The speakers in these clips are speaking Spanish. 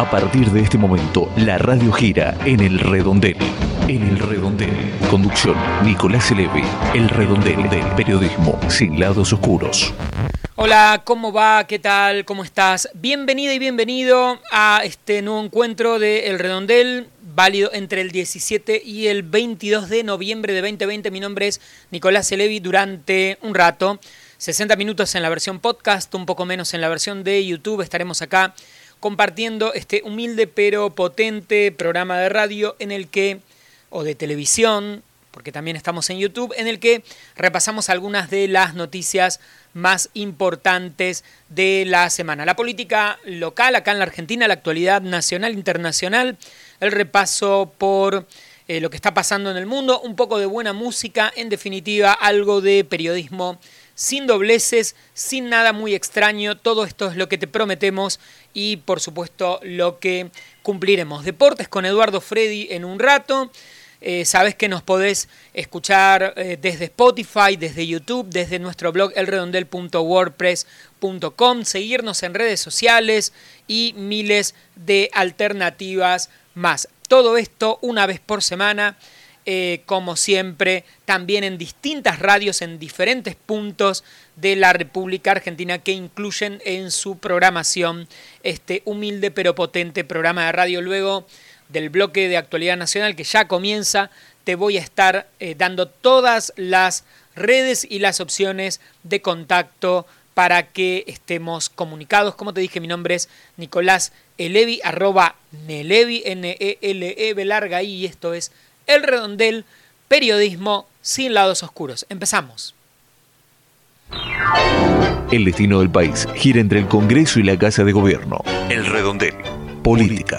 A partir de este momento, la radio gira en el redondel. En el redondel. Conducción, Nicolás Elevi. El redondel del periodismo sin lados oscuros. Hola, ¿cómo va? ¿Qué tal? ¿Cómo estás? Bienvenida y bienvenido a este nuevo encuentro de El Redondel, válido entre el 17 y el 22 de noviembre de 2020. Mi nombre es Nicolás Elevi. Durante un rato, 60 minutos en la versión podcast, un poco menos en la versión de YouTube, estaremos acá compartiendo este humilde pero potente programa de radio en el que, o de televisión, porque también estamos en YouTube, en el que repasamos algunas de las noticias más importantes de la semana. La política local acá en la Argentina, la actualidad nacional, internacional, el repaso por eh, lo que está pasando en el mundo, un poco de buena música, en definitiva algo de periodismo sin dobleces, sin nada muy extraño. Todo esto es lo que te prometemos y por supuesto lo que cumpliremos. Deportes con Eduardo Freddy en un rato. Eh, sabes que nos podés escuchar eh, desde Spotify, desde YouTube, desde nuestro blog elredondel.wordpress.com, seguirnos en redes sociales y miles de alternativas más. Todo esto una vez por semana eh, como siempre, también en distintas radios en diferentes puntos de la República Argentina que incluyen en su programación este humilde pero potente programa de radio. Luego del bloque de actualidad nacional que ya comienza, te voy a estar eh, dando todas las redes y las opciones de contacto para que estemos comunicados. Como te dije, mi nombre es Nicolás Elevi, arroba Nelevi, N-E-L-E, larga y esto es el Redondel, periodismo sin lados oscuros. Empezamos. El destino del país gira entre el Congreso y la Casa de Gobierno. El Redondel. Política.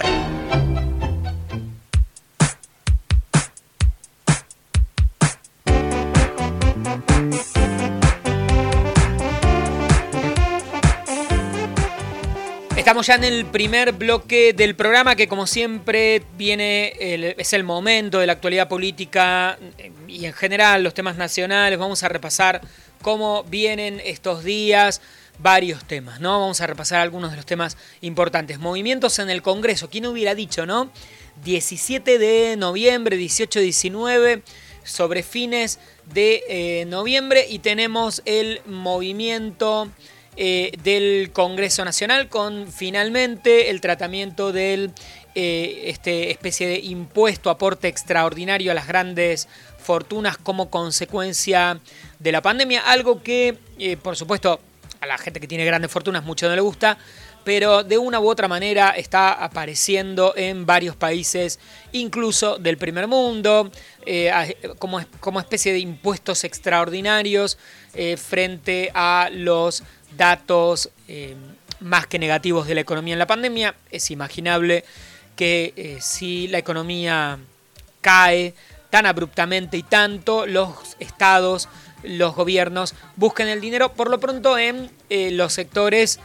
Ya en el primer bloque del programa que como siempre viene, es el momento de la actualidad política y en general los temas nacionales. Vamos a repasar cómo vienen estos días varios temas, ¿no? Vamos a repasar algunos de los temas importantes. Movimientos en el Congreso, ¿quién hubiera dicho, no? 17 de noviembre, 18-19, sobre fines de eh, noviembre y tenemos el movimiento eh, del Congreso Nacional con finalmente el tratamiento del eh, este especie de impuesto aporte extraordinario a las grandes fortunas como consecuencia de la pandemia, algo que eh, por supuesto a la gente que tiene grandes fortunas mucho no le gusta, pero de una u otra manera está apareciendo en varios países, incluso del primer mundo, como, como, especie de impuestos extraordinarios frente a los datos eh, más que negativos de la economía en la pandemia. Es imaginable que eh, si la economía cae tan abruptamente y tanto, los estados, los gobiernos busquen el dinero por lo pronto en eh, los sectores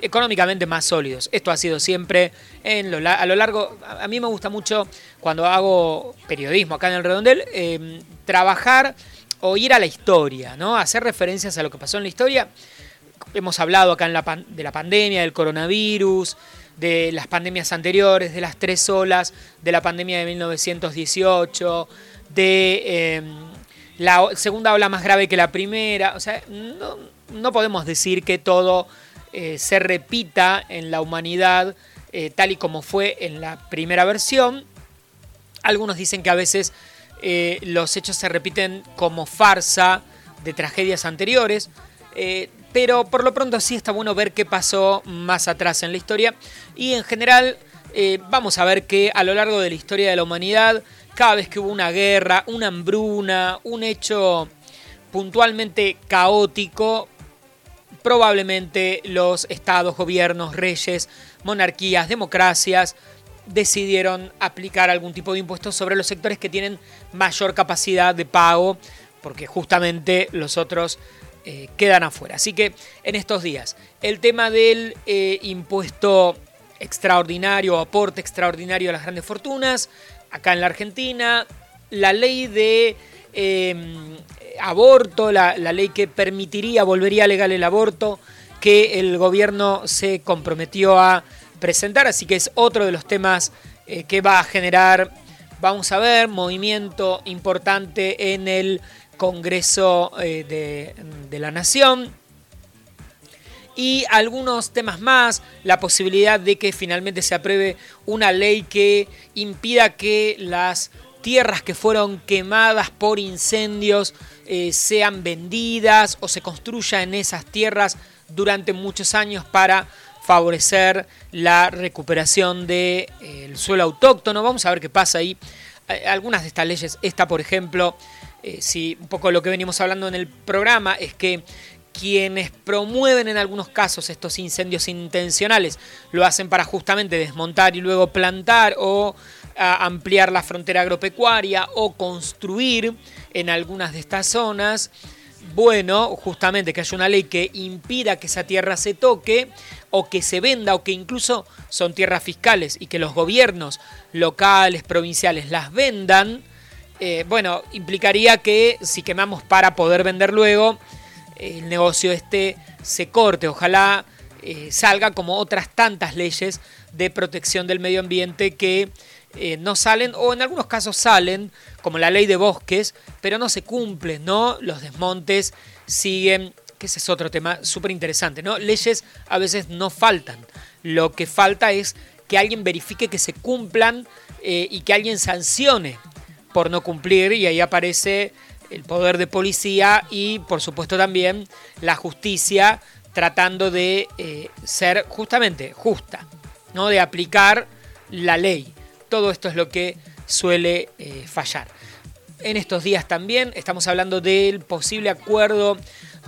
económicamente más sólidos. Esto ha sido siempre en lo, a lo largo, a mí me gusta mucho cuando hago periodismo acá en el Redondel, trabajar o ir a la historia, ¿no? Hacer referencias a lo que pasó en la historia. Hemos hablado acá en la de la pandemia, del coronavirus, de las pandemias anteriores, de las tres olas, de la pandemia de 1918, de em, la segunda ola más grave que la primera. O sea, no, podemos decir que todo eh, se repita en la humanidad eh, tal y como fue en la primera versión. Algunos dicen que a veces eh, los hechos se repiten como farsa de tragedias anteriores, eh, pero por lo pronto sí está bueno ver qué pasó más atrás en la historia. Y en general eh, vamos a ver que a lo largo de la historia de la humanidad, cada vez que hubo una guerra, una hambruna, un hecho puntualmente caótico, probablemente los estados, gobiernos, reyes, monarquías, democracias, decidieron aplicar algún tipo de impuesto sobre los sectores que tienen mayor capacidad de pago, porque justamente los otros eh, quedan afuera. Así que en estos días, el tema del eh, impuesto extraordinario, aporte extraordinario a las grandes fortunas, acá en la Argentina, la ley de em, aborto, la, la ley que permitiría, volvería legal el aborto, que el gobierno se comprometió a presentar, así que es otro de los temas eh, que va a generar, vamos a ver, movimiento importante en el Congreso de, de la Nación. Y algunos temas más, la posibilidad de que finalmente se apruebe una ley que impida que las tierras que fueron quemadas por incendios eh, sean vendidas o se construya en esas tierras durante muchos años para favorecer la recuperación del de, suelo autóctono. Vamos a ver qué pasa ahí. Algunas de estas leyes, esta por ejemplo, eh, si un poco lo que venimos hablando en el programa es que quienes promueven en algunos casos estos incendios intencionales lo hacen para justamente desmontar y luego plantar o ampliar la frontera agropecuaria o construir en algunas de estas zonas. Bueno, justamente que haya una ley que impida que esa tierra se toque o que se venda o que incluso son tierras fiscales y que los gobiernos locales, provinciales las vendan, eh, bueno, implicaría que si quemamos para poder vender luego, el negocio este se corte. Ojalá eh, salga como otras tantas leyes de protección del medio ambiente que eh, no salen o en algunos casos salen, como la ley de bosques, pero no se cumplen, ¿no? Los desmontes siguen, que ese es otro tema súper interesante, ¿no? Leyes a veces no faltan. Lo que falta es que alguien verifique que se cumplan eh, y que alguien sancione por no cumplir y ahí aparece el poder de policía y por supuesto también la justicia tratando de eh, ser justamente justa, ¿no? de aplicar la ley. Todo esto es lo que suele eh, fallar. En estos días también estamos hablando del posible acuerdo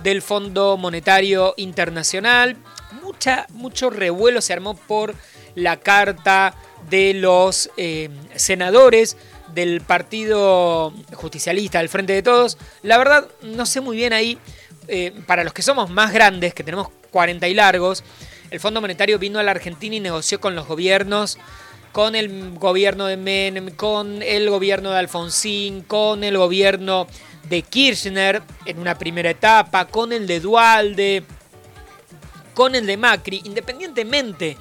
del Fondo Monetario Internacional. Mucha, mucho revuelo se armó por la carta de los eh, senadores del Partido Justicialista, del Frente de Todos. La verdad, no sé muy bien ahí, eh, para los que somos más grandes, que tenemos 40 y largos, el Fondo Monetario vino a la Argentina y negoció con los gobiernos, con el gobierno de Menem, con el gobierno de Alfonsín, con el gobierno de Kirchner en una primera etapa, con el de Dualde, con el de Macri, independientemente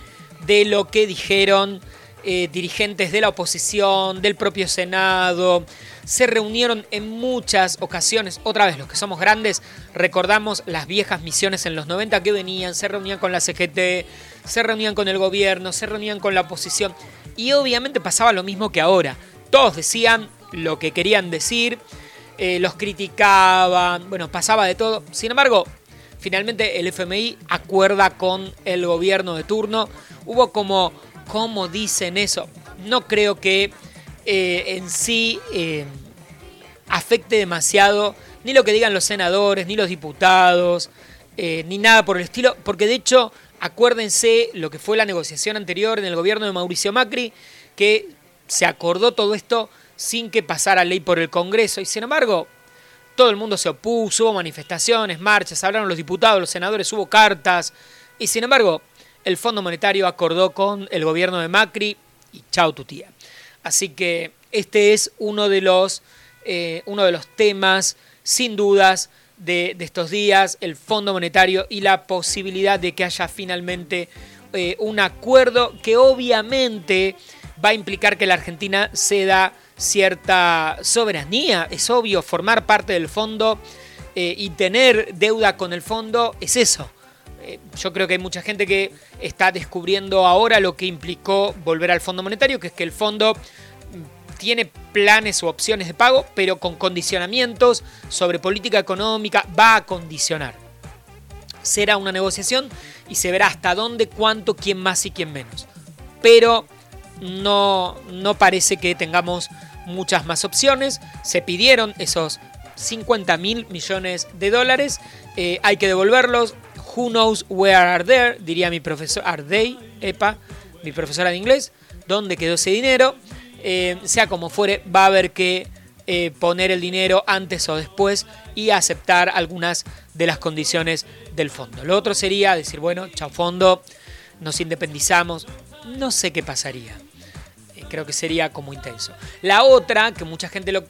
de lo que dijeron eh, dirigentes de la oposición, del propio Senado, se reunieron en muchas ocasiones. Otra vez, los que somos grandes, recordamos las viejas misiones en los 90 que venían, se reunían con la CGT, se reunían con el gobierno, se reunían con la oposición. Y obviamente pasaba lo mismo que ahora. Todos decían lo que querían decir, eh, los criticaban, bueno, pasaba de todo. Sin embargo, finalmente el FMI acuerda con el gobierno de turno. Hubo como cómo dicen eso. No creo que eh, en sí eh, afecte demasiado ni lo que digan los senadores, ni los diputados, ni nada por el estilo, porque de hecho, acuérdense lo que fue la negociación anterior en el gobierno de Mauricio Macri, que se acordó todo esto sin que pasara ley por el Congreso, y sin embargo, todo el mundo se opuso, hubo manifestaciones, marchas, hablaron los diputados, los senadores, hubo cartas, y sin embargo, el Fondo Monetario acordó con el gobierno de Macri y chao tu tía. Así que este es uno de los, eh, uno de los temas, sin dudas, de, estos días, el Fondo Monetario y la posibilidad de que haya finalmente eh, un acuerdo que obviamente va a implicar que la Argentina ceda cierta soberanía. Es obvio, formar parte del fondo eh, y tener deuda con el fondo es eso eh, yo creo que hay mucha gente que está descubriendo ahora lo que implicó volver al Fondo Monetario, que es que el fondo tiene planes o opciones de pago, pero con condicionamientos sobre política económica, va a condicionar. Será una negociación y se verá hasta dónde, cuánto, quién más y quién menos. Pero no, no parece que tengamos muchas más opciones. Se pidieron esos 50 mil millones de dólares. Eh, hay que devolverlos. Who knows where are they? Diría mi profesor, are they, EPA, mi profesora de inglés. ¿Dónde quedó ese dinero? Eh, sea como fuere, va a haber que eh, poner el dinero antes o después y aceptar algunas de las condiciones del fondo. Lo otro sería decir, bueno, chao fondo, nos independizamos. No sé qué pasaría. Eh, creo que sería como intenso. La otra, que mucha gente lo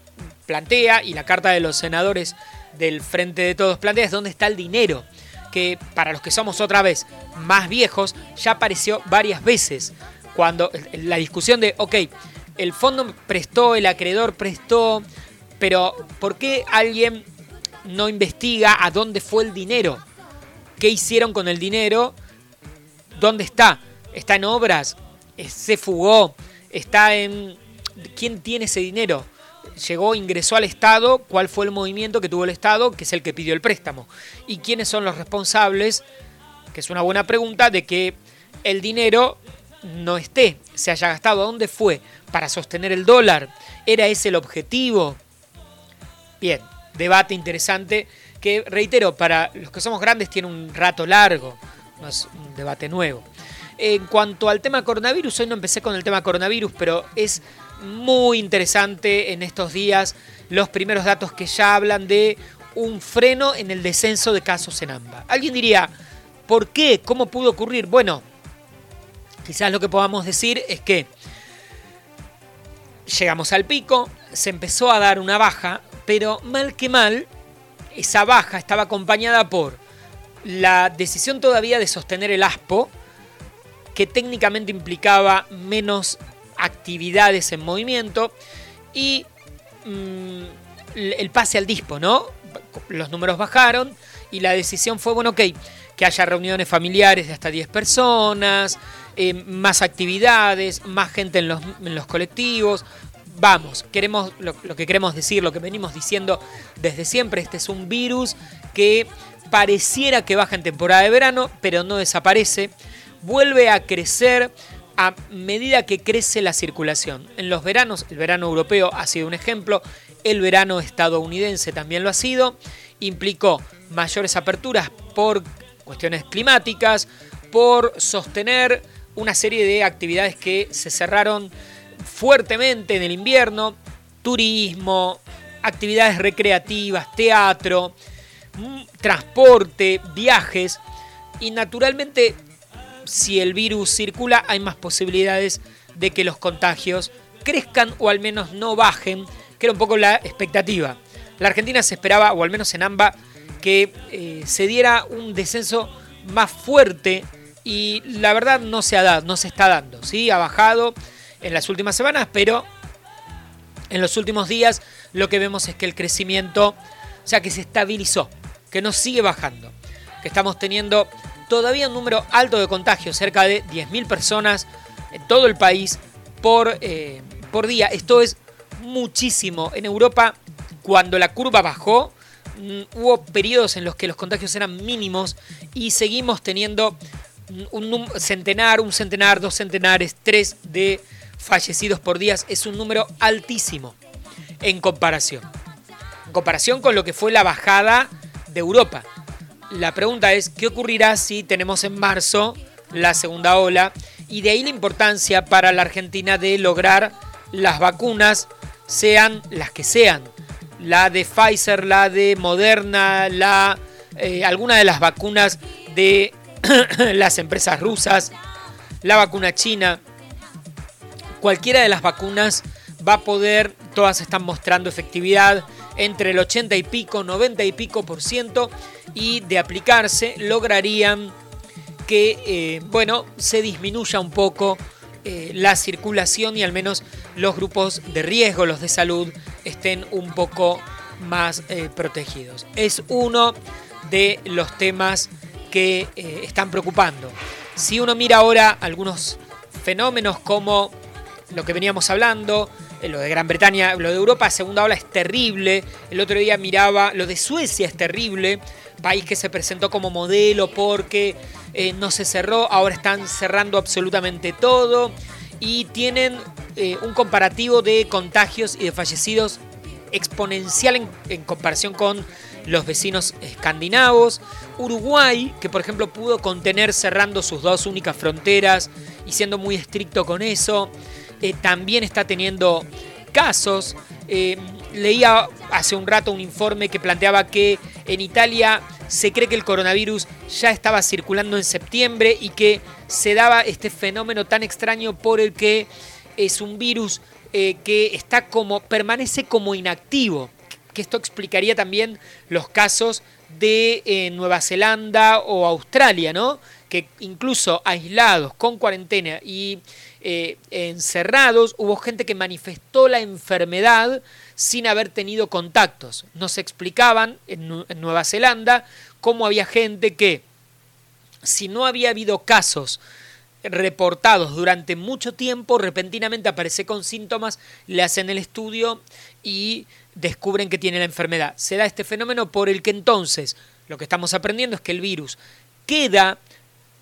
plantea y la carta de los senadores del Frente de Todos plantea, es dónde está el dinero que para los que somos otra vez más viejos, ya apareció varias veces. Cuando la discusión de, ok, el fondo prestó, el acreedor prestó, pero ¿por qué alguien no investiga a dónde fue el dinero? ¿Qué hicieron con el dinero? ¿Dónde está? ¿Está en obras? ¿Se fugó? ¿Está en... ¿Quién tiene ese dinero? llegó, ingresó al Estado, cuál fue el movimiento que tuvo el Estado, que es el que pidió el préstamo. Y quiénes son los responsables, que es una buena pregunta, de que el dinero no esté, se haya gastado. ¿A dónde fue? ¿Para sostener el dólar? ¿Era ese el objetivo? Bien, debate interesante que, reitero, para los que somos grandes tiene un rato largo, no es un debate nuevo. En cuanto al tema coronavirus, hoy no empecé con el tema coronavirus, pero es muy interesante en estos días los primeros datos que ya hablan de un freno en el descenso de casos en AMBA. Alguien diría, ¿por qué? ¿Cómo pudo ocurrir? Bueno, quizás lo que podamos decir es que llegamos al pico, se empezó a dar una baja, pero mal que mal, esa baja estaba acompañada por la decisión todavía de sostener el ASPO, que técnicamente implicaba menos actividades en movimiento y mm, el pase al dispo, ¿no? Los números bajaron y la decisión fue, bueno, ok, que haya reuniones familiares de hasta 10 personas, eh, más actividades, más gente en los, colectivos. Vamos, queremos lo, lo que queremos decir, lo que venimos diciendo desde siempre, este es un virus que pareciera que baja en temporada de verano, pero no desaparece, vuelve a crecer, a medida que crece la circulación. En los veranos, el verano europeo ha sido un ejemplo, el verano estadounidense también lo ha sido, implicó mayores aperturas por cuestiones climáticas, por sostener una serie de actividades que se cerraron fuertemente en el invierno, turismo, actividades recreativas, teatro, mm, transporte, viajes, y naturalmente si el virus circula, hay más posibilidades de que los contagios crezcan o al menos no bajen, que era un poco la expectativa. La Argentina se esperaba, o al menos en AMBA, que eh, se diera un descenso más fuerte y la verdad no se ha dado, no se está dando, ¿sí? Ha bajado en las últimas semanas, pero en los últimos días lo que vemos es que el crecimiento, o sea, que se estabilizó, que no sigue bajando, que estamos teniendo todavía un número alto de contagios, cerca de 10.000 personas en todo el país por, eh, por día. Esto es muchísimo. En Europa, cuando la curva bajó, hubo periodos en los que los contagios eran mínimos y seguimos teniendo un centenar, un centenar, dos centenares, tres de fallecidos por día. Es un número altísimo en comparación. En comparación con lo que fue la bajada de Europa. La pregunta es, ¿qué ocurrirá si tenemos en marzo la segunda ola? Y de ahí la importancia para la Argentina de lograr las vacunas, sean las que sean. La de Pfizer, la de Moderna, la, eh, alguna de las vacunas de las empresas rusas, la vacuna china. Cualquiera de las vacunas va a poder, todas están mostrando efectividad entre el 80 y pico, 90 y pico por ciento y de aplicarse lograrían que, eh, bueno, se disminuya un poco eh, la circulación y al menos los grupos de riesgo, los de salud, estén un poco más eh, protegidos. Es uno de los temas que están preocupando. Si uno mira ahora algunos fenómenos como lo que veníamos hablando, lo de Gran Bretaña, lo de Europa, segunda ola es terrible. El otro día miraba, lo de Suecia es terrible país que se presentó como modelo porque eh, no se cerró, ahora están cerrando absolutamente todo y tienen eh, un comparativo de contagios y de fallecidos exponencial en, comparación con los vecinos escandinavos. Uruguay, que por ejemplo pudo contener cerrando sus dos únicas fronteras y siendo muy estricto con eso, eh, también está teniendo casos. Leía hace un rato un informe que planteaba que en Italia se cree que el coronavirus ya estaba circulando en septiembre y que se daba este fenómeno tan extraño por el que es un virus eh, que está como permanece como inactivo, que esto explicaría también los casos de eh, Nueva Zelanda o Australia, ¿no? Que incluso aislados, con cuarentena y eh, encerrados, hubo gente que manifestó la enfermedad sin haber tenido contactos. Nos explicaban en, Nueva Zelanda cómo había gente que, si no había habido casos reportados durante mucho tiempo, repentinamente aparece con síntomas, le hacen el estudio y descubren que tiene la enfermedad. Se da este fenómeno por el que entonces lo que estamos aprendiendo es que el virus queda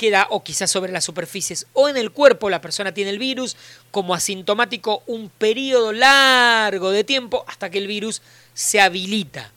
queda o quizás sobre las superficies o en el cuerpo la persona tiene el virus como asintomático un periodo largo de tiempo hasta que el virus se habilita.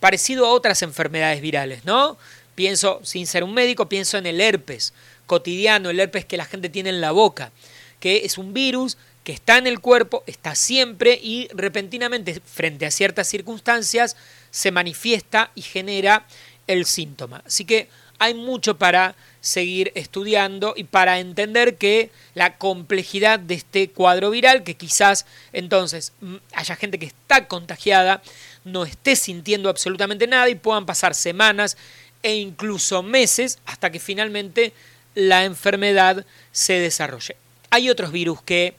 Parecido a otras enfermedades virales, ¿no? Pienso, sin ser un médico, pienso en el herpes cotidiano, el herpes que la gente tiene en la boca, que es un virus que está en el cuerpo, está siempre y repentinamente frente a ciertas circunstancias se manifiesta y genera el síntoma. Así que hay mucho para seguir estudiando y para entender que la complejidad de este cuadro viral, que quizás entonces mm, haya gente que está contagiada, no esté sintiendo absolutamente nada y puedan pasar semanas e incluso meses hasta que finalmente la enfermedad se desarrolle. Hay otros virus que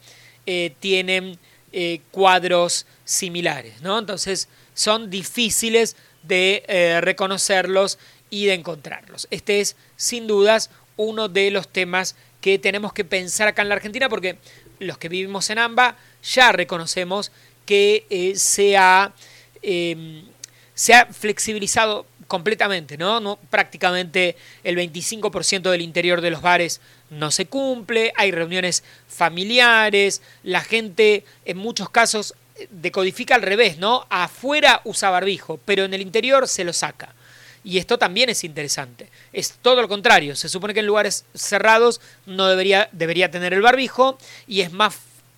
eh, tienen eh, cuadros similares, ¿no? Entonces son difíciles de eh, reconocerlos y de encontrarlos. Este es, sin dudas, uno de los temas que tenemos que pensar acá en la Argentina porque los que vivimos en AMBA ya reconocemos que se, ha, em, se ha flexibilizado completamente, ¿no? ¿no? Prácticamente el 25% del interior de los bares no se cumple, hay reuniones familiares, la gente en muchos casos decodifica al revés, ¿no? Afuera usa barbijo, pero en el interior se lo saca. Y esto también es interesante. Es todo lo contrario. Se supone que en lugares cerrados no debería, debería tener el barbijo y es más,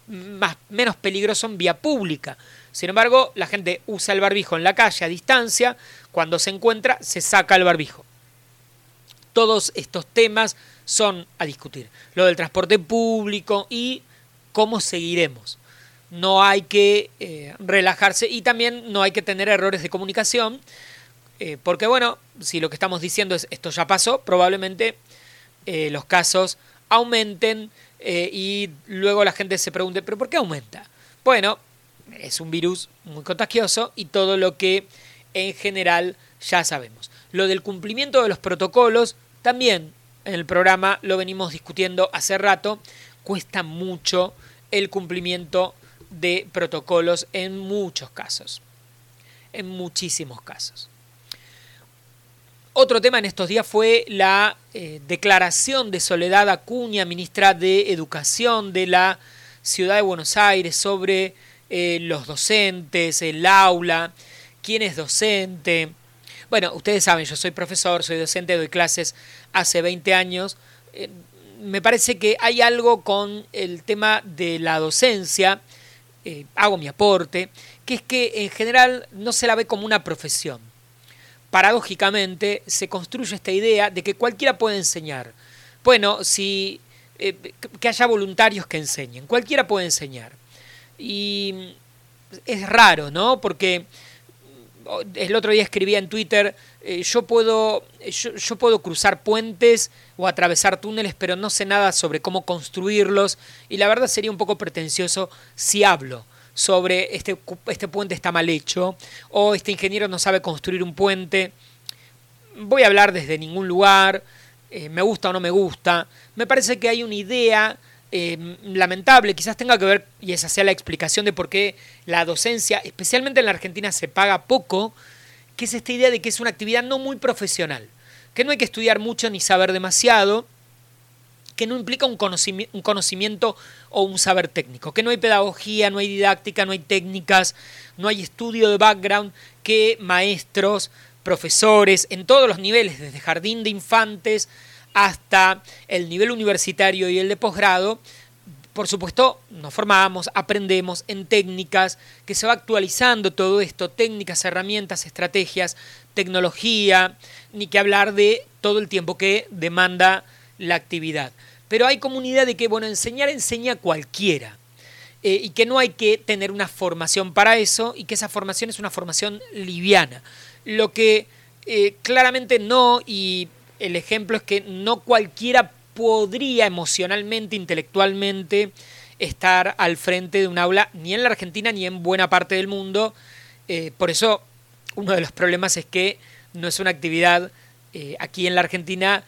más, menos peligroso en vía pública. Sin embargo, la gente usa el barbijo en la calle a distancia, cuando se encuentra se saca el barbijo. Todos estos temas son a discutir. Lo del transporte público y cómo seguiremos. No hay que eh, relajarse y también no hay que tener errores de comunicación, eh, porque bueno, si lo que estamos diciendo es esto ya pasó, probablemente eh, los casos aumenten y luego la gente se pregunte, ¿pero por qué aumenta? Bueno, es un virus muy contagioso y todo lo que en general ya sabemos. Lo del cumplimiento de los protocolos también en el programa lo venimos discutiendo hace rato. Cuesta mucho el cumplimiento de protocolos en muchos casos. En muchísimos casos. Otro tema en estos días fue la eh, declaración de Soledad Acuña, ministra de Educación de la Ciudad de Buenos Aires, sobre eh, los docentes, el aula, quién es docente. Bueno, ustedes saben, yo soy profesor, soy docente, doy clases hace 20 años. Eh, me parece que hay algo con el tema de la docencia, hago mi aporte, que es que en general no se la ve como una profesión. Paradójicamente se construye esta idea de que cualquiera puede enseñar. Bueno, si que haya voluntarios que enseñen, cualquiera puede enseñar. Y es raro, ¿no? Porque el otro día escribía en Twitter, eh, yo, puedo, yo, puedo cruzar puentes o atravesar túneles, pero no sé nada sobre cómo construirlos. Y la verdad sería un poco pretencioso si hablo sobre este, este puente está mal hecho o este ingeniero no sabe construir un puente. Voy a hablar desde ningún lugar, eh, me gusta o no me gusta. Me parece que hay una idea Em, lamentable, quizás tenga que ver, y esa sea la explicación de por qué la docencia, especialmente en la Argentina, se paga poco, que es esta idea de que es una actividad no muy profesional, que no hay que estudiar mucho ni saber demasiado, que no implica un conocimiento, o un saber técnico, que no hay pedagogía, no hay didáctica, no hay técnicas, no hay estudio de background, que maestros, profesores, en todos los niveles, desde jardín de infantes hasta el nivel universitario y el de posgrado, por supuesto, nos formamos, aprendemos en técnicas, que se va actualizando todo esto, técnicas, herramientas, estrategias, tecnología, ni que hablar de todo el tiempo que demanda la actividad. Pero hay comunidad de que, bueno, enseñar enseña cualquiera. Eh, y que no hay que tener una formación para eso y que esa formación es una formación liviana. Lo que eh, claramente no, y el ejemplo es que no cualquiera podría emocionalmente, intelectualmente, estar al frente de un aula, ni en la Argentina ni en buena parte del mundo. Eh, por eso, uno de los problemas es que no es una actividad aquí en la Argentina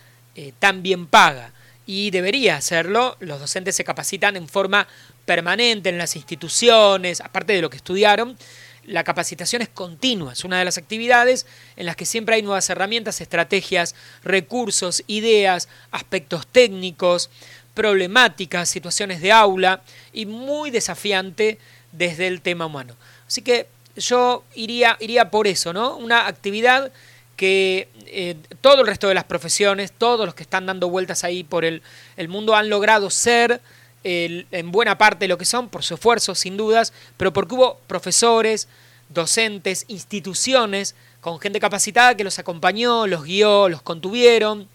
tan bien paga. Y debería hacerlo. Los docentes se capacitan en forma permanente en las instituciones, aparte de lo que estudiaron, la capacitación es continua, es una de las actividades en las que siempre hay nuevas herramientas, estrategias, recursos, ideas, aspectos técnicos, problemáticas, situaciones de aula y muy desafiante desde el tema humano. Así que yo iría, iría por eso, ¿no? Una actividad que eh, todo el resto de las profesiones, todos los que están dando vueltas ahí por el, mundo han logrado ser en buena parte lo que son, por su esfuerzo, sin dudas, pero porque hubo profesores, docentes, instituciones con gente capacitada que los acompañó, los guió, los contuvieron,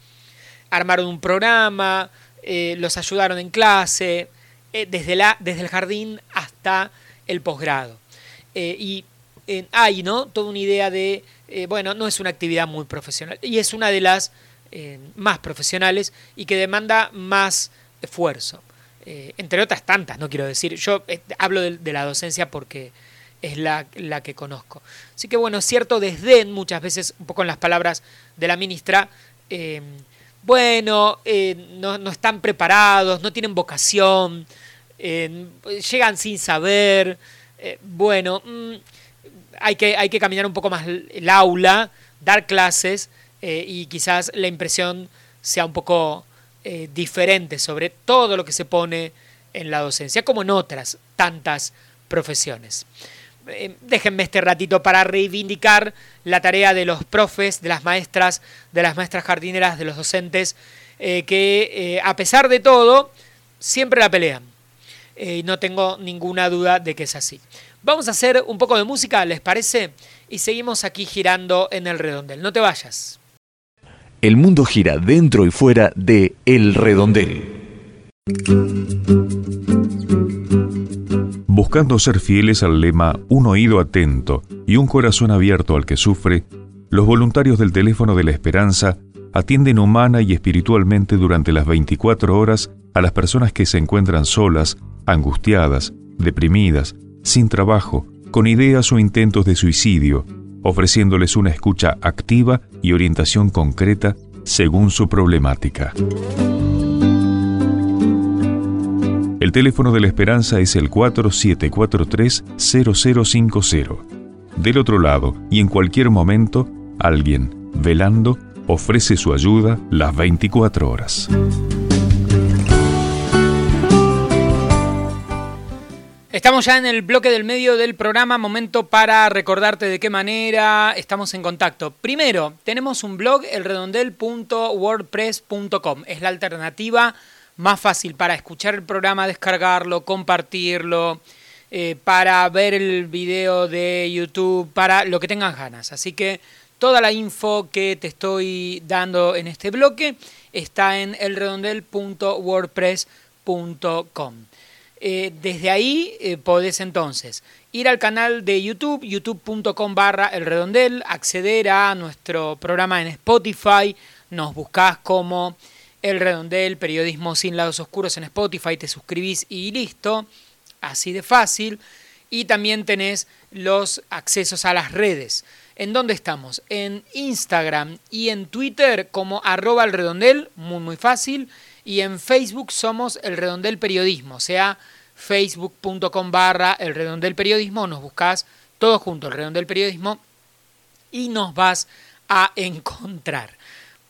armaron un programa, eh, los ayudaron en clase, eh, desde, la, desde el jardín hasta el posgrado. Y hay, ¿no? Toda una idea de, bueno, no es una actividad muy profesional, y es una de las más profesionales y que demanda más esfuerzo. Eh, entre otras tantas, no quiero decir. Yo eh, hablo de, la docencia porque es la, que conozco. Así que bueno, cierto desdén, muchas veces, un poco en las palabras de la ministra, eh, bueno, no, están preparados, no tienen vocación, llegan sin saber, bueno, mm, hay, que, hay que caminar un poco más el aula, dar clases y quizás la impresión sea un poco eh, diferente sobre todo lo que se pone en la docencia, como en otras tantas profesiones. Eh, déjenme este ratito para reivindicar la tarea de los profes, de las maestras, de las maestras jardineras, de los docentes, eh, que a pesar de todo, siempre la pelean. No tengo ninguna duda de que es así. Vamos a hacer un poco de música, ¿les parece? Y seguimos aquí girando en el redondel. No te vayas. El mundo gira dentro y fuera de El Redondel. Buscando ser fieles al lema Un oído atento y un corazón abierto al que sufre, los voluntarios del teléfono de la esperanza atienden humana y espiritualmente durante las 24 horas a las personas que se encuentran solas, angustiadas, deprimidas, sin trabajo, con ideas o intentos de suicidio, ofreciéndoles una escucha activa y orientación concreta según su problemática. El teléfono de la esperanza es el 4743-0050. Del otro lado, y en cualquier momento, alguien, velando, ofrece su ayuda las 24 horas. Estamos ya en el bloque del medio del programa, momento para recordarte de qué manera estamos en contacto. Primero, tenemos un blog, elredondel.wordpress.com. Es la alternativa más fácil para escuchar el programa, descargarlo, compartirlo, eh, para ver el video de YouTube, para lo que tengas ganas. Así que toda la info que te estoy dando en este bloque está en elredondel.wordpress.com. Eh, desde ahí eh, podés entonces ir al canal de YouTube, youtube.com barra el redondel, acceder a nuestro programa en Spotify, nos buscás como el redondel, periodismo sin lados oscuros en Spotify, te suscribís y listo, así de fácil. Y también tenés los accesos a las redes. ¿En dónde estamos? En Instagram y en Twitter como arroba el redondel, muy muy fácil. Y en Facebook somos el redondel periodismo, o sea, facebook.com barra el redondel periodismo, nos buscas todo junto, el redondel periodismo, y nos vas a encontrar.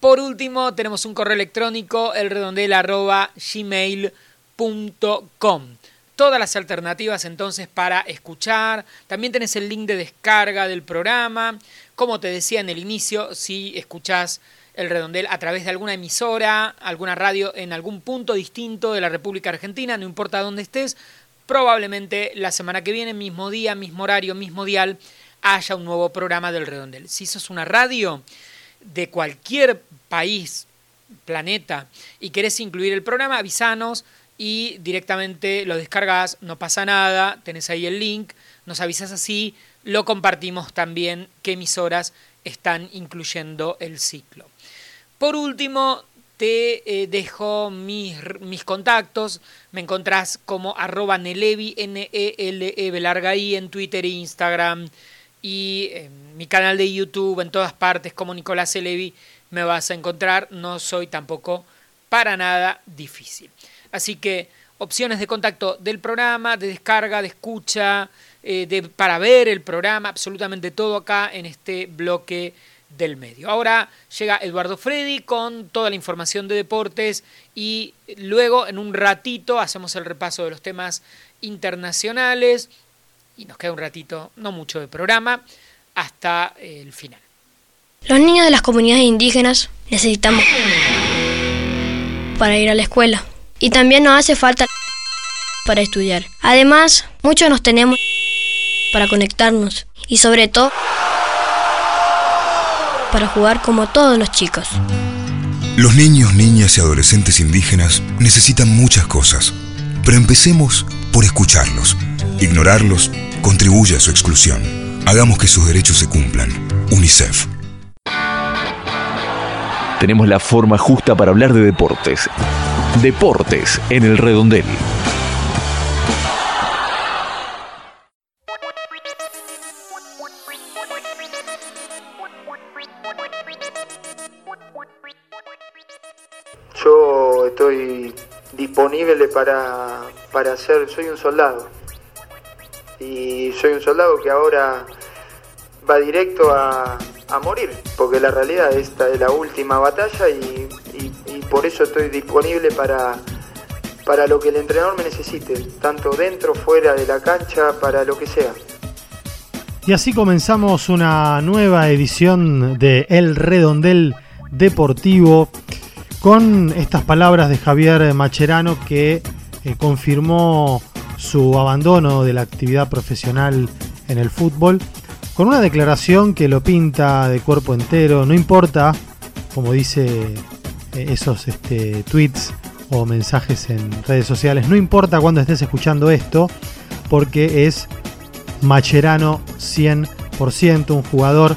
Por último, tenemos un correo electrónico, elredondel arroba gmail.com. Todas las alternativas entonces para escuchar. También tenés el link de descarga del programa. Como te decía en el inicio, si escuchás el redondel a través de alguna emisora, alguna radio en algún punto distinto de la República Argentina, no importa dónde estés, probablemente la semana que viene, mismo día, mismo horario, mismo dial, haya un nuevo programa del redondel. Si sos una radio de cualquier país, planeta, y querés incluir el programa, avisanos y directamente lo descargas, no pasa nada, tenés ahí el link, nos avisas así, lo compartimos también qué emisoras están incluyendo el ciclo. Por último, te eh, dejo mis, mis, contactos. Me encontrás como arroba Nelevi, N-E-L-E, en Twitter e Instagram. Y en mi canal de YouTube, en todas partes, como Nicolás Elevi, me vas a encontrar. No soy tampoco para nada difícil. Así que opciones de contacto del programa, de descarga, de escucha, eh, de, para ver el programa, absolutamente todo acá en este bloque del medio. Ahora llega Eduardo Freddy con toda la información de deportes y luego en un ratito hacemos el repaso de los temas internacionales y nos queda un ratito, no mucho de programa, hasta el final. Los niños de las comunidades indígenas necesitamos para ir a la escuela y también nos hace falta para estudiar. Además, muchos nos tenemos para conectarnos y sobre todo para jugar como todos los chicos. Los niños, niñas y adolescentes indígenas necesitan muchas cosas, pero empecemos por escucharlos. Ignorarlos contribuye a su exclusión. Hagamos que sus derechos se cumplan. UNICEF. Tenemos la forma justa para hablar de deportes. Deportes en el redondel. Para, para ser, soy un soldado. Y soy un soldado que ahora va directo a, a morir, porque la realidad esta es la última batalla y, por eso estoy disponible para, para lo que el entrenador me necesite, tanto dentro, fuera de la cancha, para lo que sea. Y así comenzamos una nueva edición de El Redondel Deportivo con estas palabras de Javier Macherano que eh, confirmó su abandono de la actividad profesional en el fútbol, con una declaración que lo pinta de cuerpo entero, no importa, como dice eh, esos este, tweets o mensajes en redes sociales, no importa cuando estés escuchando esto, porque es Macherano 100%, un jugador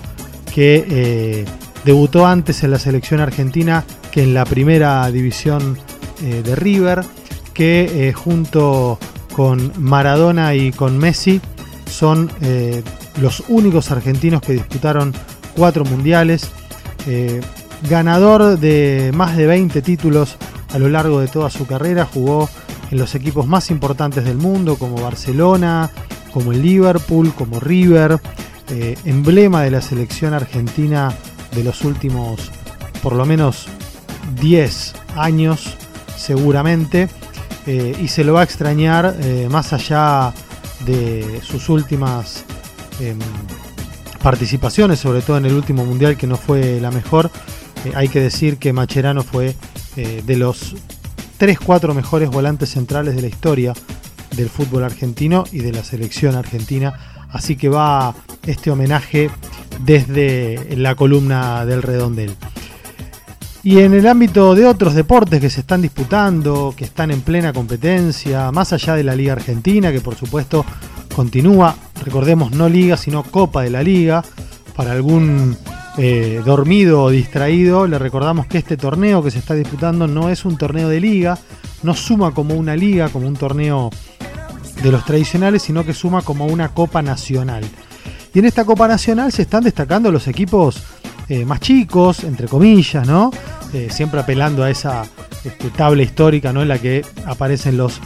que eh, debutó antes en la selección argentina en la primera división eh, de River, que eh, junto con Maradona y con Messi son eh, los únicos argentinos que disputaron cuatro mundiales, ganador de más de 20 títulos a lo largo de toda su carrera, jugó en los equipos más importantes del mundo como Barcelona, como el Liverpool, como River, emblema de la selección argentina de los últimos por lo menos 10 años seguramente eh, y se lo va a extrañar eh, más allá de sus últimas em, participaciones, sobre todo en el último mundial que no fue la mejor. Eh, hay que decir que Macherano fue de los 3-4 mejores volantes centrales de la historia del fútbol argentino y de la selección argentina. Así que va este homenaje desde la columna del redondel. Y en el ámbito de otros deportes que se están disputando, que están en plena competencia, más allá de la Liga Argentina, que por supuesto continúa, recordemos no Liga, sino Copa de la Liga, para algún eh, dormido o distraído, le recordamos que este torneo que se está disputando no es un torneo de liga, no suma como una liga, como un torneo de los tradicionales, sino que suma como una Copa Nacional. Y en esta Copa Nacional se están destacando los equipos eh, más chicos, entre comillas, ¿no? Eh, siempre apelando a esa este, tabla histórica, ¿no? En la que aparecen los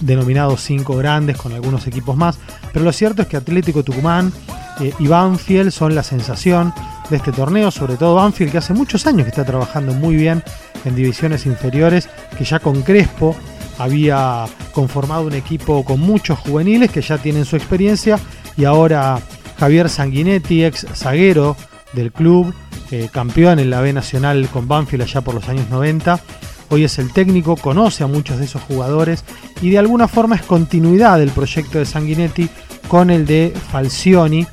denominados cinco grandes con algunos equipos más. Pero lo cierto es que Atlético Tucumán eh, y Banfield son la sensación de este torneo, sobre todo Banfield que hace muchos años que está trabajando muy bien en divisiones inferiores, que ya con Crespo había conformado un equipo con muchos juveniles que ya tienen su experiencia y ahora Javier Sanguinetti, ex zaguero del club, eh, campeón en la B Nacional con Banfield allá por los años 90. Hoy es el técnico, conoce a muchos de esos jugadores y de alguna forma es continuidad del proyecto de Sanguinetti con el de Falcioni,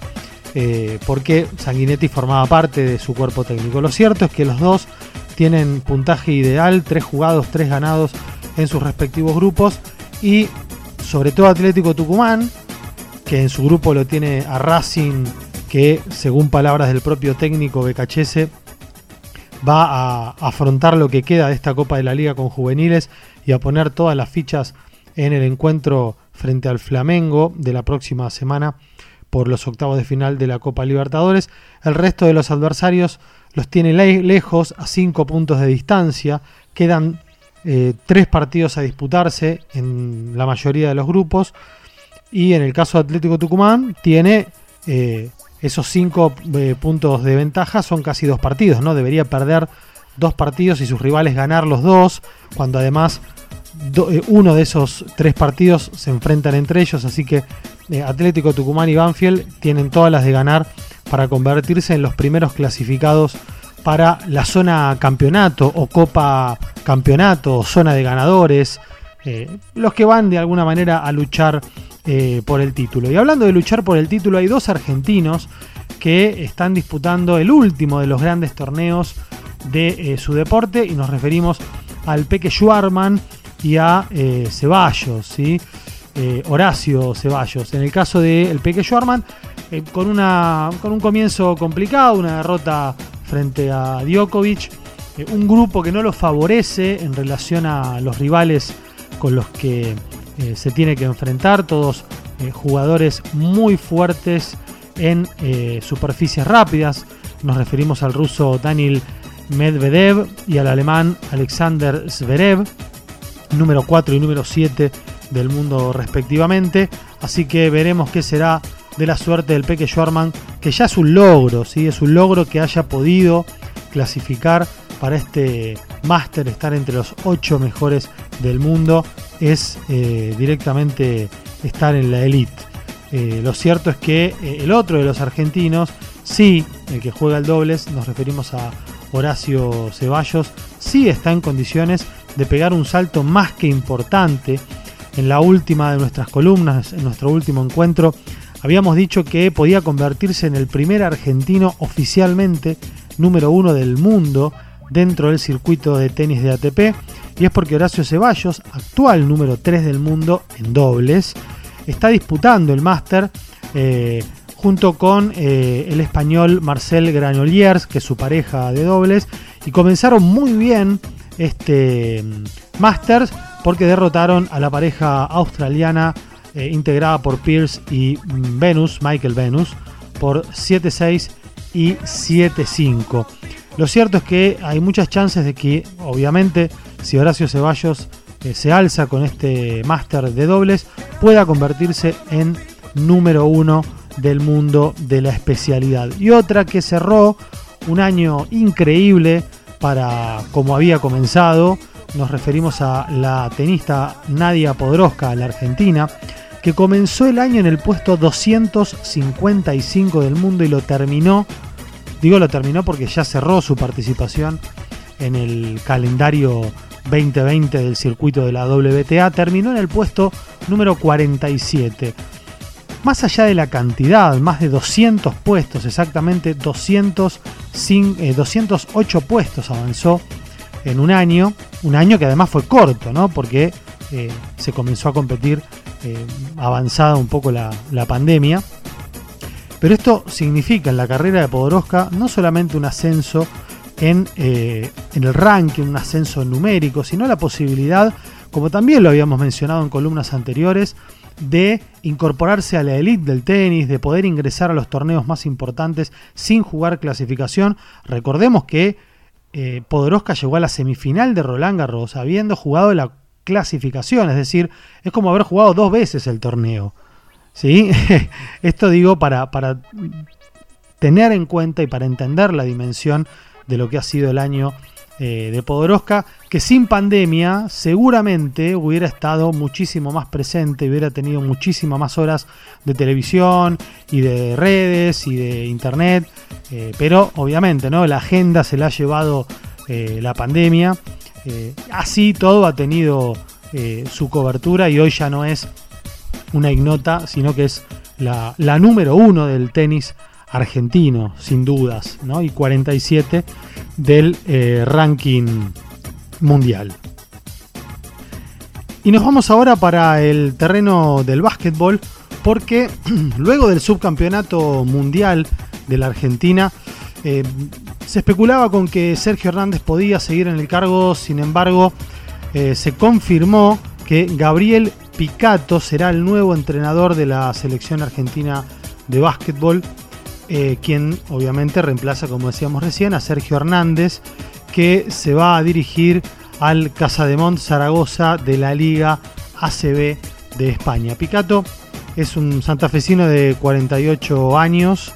eh, porque Sanguinetti formaba parte de su cuerpo técnico. Lo cierto es que los dos tienen puntaje ideal, tres jugados, tres ganados en sus respectivos grupos y sobre todo Atlético Tucumán, que en su grupo lo tiene a Racing que según palabras del propio técnico Becachese va a afrontar lo que queda de esta Copa de la Liga con juveniles y a poner todas las fichas en el encuentro frente al Flamengo de la próxima semana por los octavos de final de la Copa Libertadores. El resto de los adversarios los tiene lejos, a cinco puntos de distancia. Quedan eh, tres partidos a disputarse en la mayoría de los grupos. Y en el caso de Atlético Tucumán, tiene eh, esos cinco eh, puntos de ventaja, son casi dos partidos, ¿no? Debería perder dos partidos y sus rivales ganar los dos, cuando además uno de esos tres partidos se enfrentan entre ellos, así que Atlético Tucumán y Banfield tienen todas las de ganar para convertirse en los primeros clasificados para la zona campeonato o copa campeonato zona de ganadores, eh, los que van de alguna manera a luchar eh, por el título. Y hablando de luchar por el título, hay dos argentinos que están disputando el último de los grandes torneos de eh, su deporte y nos referimos al Peque Schwarman y a Ceballos, ¿sí? Horacio Ceballos. En el caso del Peque Schwarman, con, una, con un comienzo complicado, una derrota frente a Djokovic. Eh, un grupo que no lo favorece en relación a los rivales con los que eh, se tiene que enfrentar. Todos eh, jugadores muy fuertes en superficies rápidas. Nos referimos al ruso Daniel Medvedev y al alemán Alexander Zverev, número 4 y número 7 del mundo respectivamente. Así que veremos qué será de la suerte del Peque Schwarman, que ya es un logro, ¿sí? es un logro que haya podido clasificar para este máster, estar entre los ocho mejores del mundo, es eh, directamente estar en la elite. Eh, lo cierto es que eh, el otro de los argentinos, sí, el que juega el dobles, nos referimos a Horacio Ceballos, sí está en condiciones de pegar un salto más que importante. En la última de nuestras columnas, en nuestro último encuentro, Habíamos dicho que podía convertirse en el primer argentino oficialmente número uno del mundo dentro del circuito de tenis de ATP y es porque Horacio Ceballos, actual número 3 del mundo en dobles, está disputando el máster eh, junto con eh, el español Marcel Granoliers, que es su pareja de dobles, y comenzaron muy bien este Masters porque derrotaron a la pareja australiana eh, integrada por Pierce y mm, Venus, Michael Venus, por 7-6 y 7-5. Lo cierto es que hay muchas chances de que, obviamente, si Horacio Ceballos eh, se alza con este máster de dobles, pueda convertirse en número uno del mundo de la especialidad. Y otra que cerró un año increíble para como había comenzado, nos referimos a la tenista Nadia Podroska, la argentina, que comenzó el año en el puesto 255 del mundo y lo terminó, digo lo terminó porque ya cerró su participación en el calendario 2020 del circuito de la WTA, terminó en el puesto número 47. Más allá de la cantidad, más de 200 puestos, exactamente 200, 208 eh, puestos avanzó en un año, un año que además fue corto, ¿no? Porque eh, se comenzó a competir eh, avanzada un poco la, pandemia. Pero esto significa en la carrera de Podoroska no solamente un ascenso en, eh, en, el ranking, un ascenso numérico, sino la posibilidad, como también lo habíamos mencionado en columnas anteriores, de incorporarse a la elite del tenis, de poder ingresar a los torneos más importantes sin jugar clasificación. Recordemos que eh, Podoroska llegó a la semifinal de Roland Garros habiendo jugado la clasificación, es decir, es como haber jugado dos veces el torneo. ¿Sí? Esto digo para, para tener en cuenta y para entender la dimensión de lo que ha sido el año eh, de Podoroska, que sin pandemia seguramente hubiera estado muchísimo más presente, hubiera tenido muchísimas más horas de televisión y de redes y de internet, eh, pero obviamente ¿no? la agenda se la ha llevado eh, la pandemia así todo ha tenido su cobertura y hoy ya no es una ignota, sino que es la, número uno del tenis argentino, sin dudas, ¿no? y 47 del eh, ranking mundial. Y nos vamos ahora para el terreno del básquetbol porque luego del subcampeonato mundial de la Argentina, eh, se especulaba con que Sergio Hernández podía seguir en el cargo, sin embargo, eh, se confirmó que Gabriel Picato será el nuevo entrenador de la selección argentina de básquetbol, eh, quien obviamente reemplaza, como decíamos recién, a Sergio Hernández, que se va a dirigir al Casademont Zaragoza de la Liga ACB de España. Picato es un santafesino de 48 años,